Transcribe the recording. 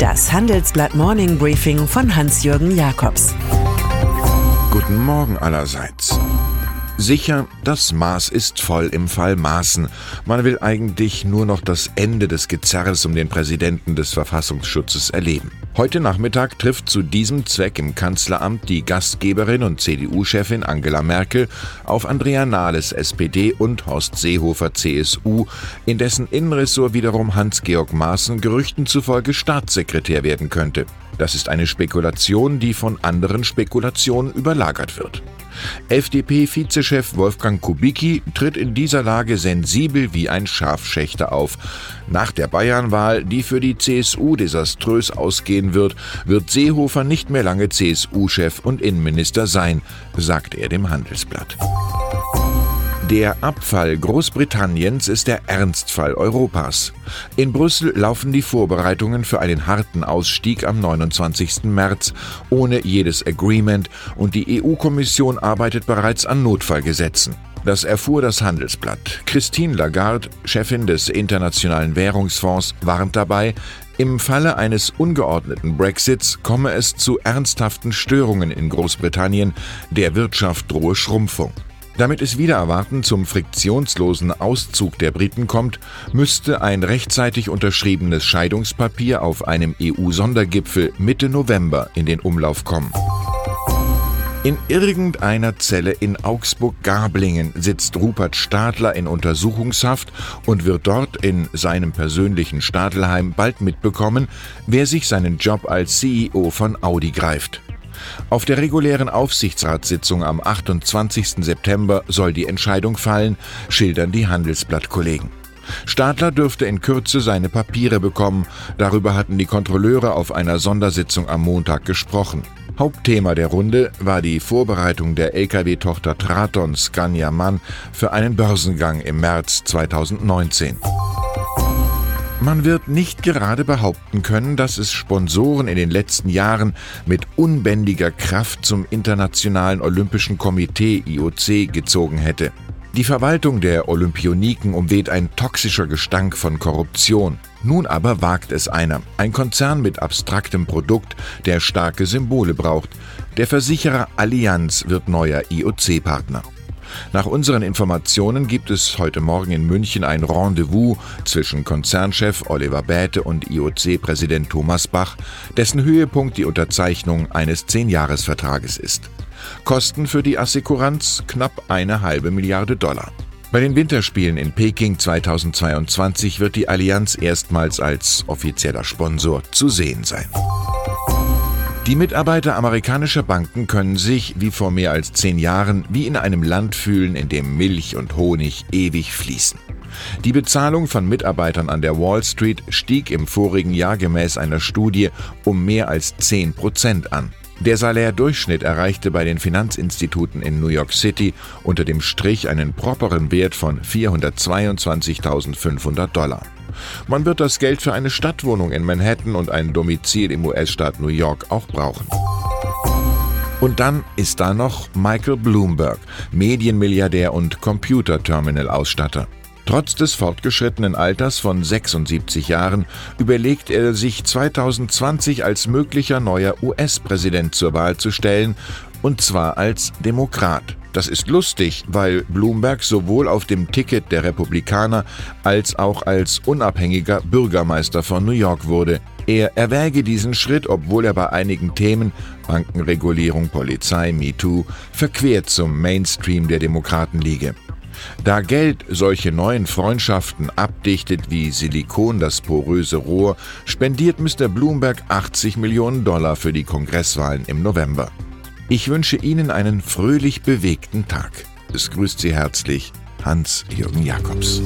Das Handelsblatt Morning Briefing von Hans-Jürgen Jakobs. Guten Morgen allerseits. Sicher, das Maß ist voll im Fall Maßen. Man will eigentlich nur noch das Ende des Gezerres um den Präsidenten des Verfassungsschutzes erleben. Heute Nachmittag trifft zu diesem Zweck im Kanzleramt die Gastgeberin und CDU-Chefin Angela Merkel auf Andrea Nahles SPD und Horst Seehofer CSU, in dessen Innenressort wiederum Hans-Georg Maaßen Gerüchten zufolge Staatssekretär werden könnte. Das ist eine Spekulation, die von anderen Spekulationen überlagert wird. FDP-Vizechef Wolfgang Kubicki tritt in dieser Lage sensibel wie ein Scharfschächter auf. Nach der Bayernwahl, die für die CSU desaströs ausgehen wird, wird Seehofer nicht mehr lange CSU-Chef und Innenminister sein, sagt er dem Handelsblatt. Der Abfall Großbritanniens ist der Ernstfall Europas. In Brüssel laufen die Vorbereitungen für einen harten Ausstieg am 29. März ohne jedes Agreement und die EU-Kommission arbeitet bereits an Notfallgesetzen. Das erfuhr das Handelsblatt. Christine Lagarde, Chefin des Internationalen Währungsfonds, warnt dabei, im Falle eines ungeordneten Brexits komme es zu ernsthaften Störungen in Großbritannien, der Wirtschaft drohe Schrumpfung. Damit es wieder erwarten zum friktionslosen Auszug der Briten kommt, müsste ein rechtzeitig unterschriebenes Scheidungspapier auf einem EU-Sondergipfel Mitte November in den Umlauf kommen. In irgendeiner Zelle in Augsburg-Garblingen sitzt Rupert Stadler in Untersuchungshaft und wird dort in seinem persönlichen Stadelheim bald mitbekommen, wer sich seinen Job als CEO von Audi greift. Auf der regulären Aufsichtsratssitzung am 28. September soll die Entscheidung fallen, schildern die Handelsblattkollegen. Stadler dürfte in Kürze seine Papiere bekommen. Darüber hatten die Kontrolleure auf einer Sondersitzung am Montag gesprochen. Hauptthema der Runde war die Vorbereitung der Lkw-Tochter Traton Scania Mann für einen Börsengang im März 2019. Man wird nicht gerade behaupten können, dass es Sponsoren in den letzten Jahren mit unbändiger Kraft zum Internationalen Olympischen Komitee IOC gezogen hätte. Die Verwaltung der Olympioniken umweht ein toxischer Gestank von Korruption. Nun aber wagt es einer, ein Konzern mit abstraktem Produkt, der starke Symbole braucht. Der Versicherer Allianz wird neuer IOC-Partner. Nach unseren Informationen gibt es heute Morgen in München ein Rendezvous zwischen Konzernchef Oliver Bäte und IOC-Präsident Thomas Bach, dessen Höhepunkt die Unterzeichnung eines Zehnjahresvertrages ist. Kosten für die Assekuranz knapp eine halbe Milliarde Dollar. Bei den Winterspielen in Peking 2022 wird die Allianz erstmals als offizieller Sponsor zu sehen sein. Die Mitarbeiter amerikanischer Banken können sich, wie vor mehr als zehn Jahren, wie in einem Land fühlen, in dem Milch und Honig ewig fließen. Die Bezahlung von Mitarbeitern an der Wall Street stieg im vorigen Jahr gemäß einer Studie um mehr als 10 Prozent an. Der Salärdurchschnitt erreichte bei den Finanzinstituten in New York City unter dem Strich einen properen Wert von 422.500 Dollar. Man wird das Geld für eine Stadtwohnung in Manhattan und ein Domizil im US-Staat New York auch brauchen. Und dann ist da noch Michael Bloomberg, Medienmilliardär und Computerterminal-Ausstatter. Trotz des fortgeschrittenen Alters von 76 Jahren überlegt er sich 2020 als möglicher neuer US-Präsident zur Wahl zu stellen, und zwar als Demokrat. Das ist lustig, weil Bloomberg sowohl auf dem Ticket der Republikaner als auch als unabhängiger Bürgermeister von New York wurde. Er erwäge diesen Schritt, obwohl er bei einigen Themen Bankenregulierung, Polizei, MeToo verquert zum Mainstream der Demokraten liege. Da Geld solche neuen Freundschaften abdichtet wie Silikon das poröse Rohr, spendiert Mr. Bloomberg 80 Millionen Dollar für die Kongresswahlen im November. Ich wünsche Ihnen einen fröhlich bewegten Tag. Es grüßt Sie herzlich Hans-Jürgen Jakobs.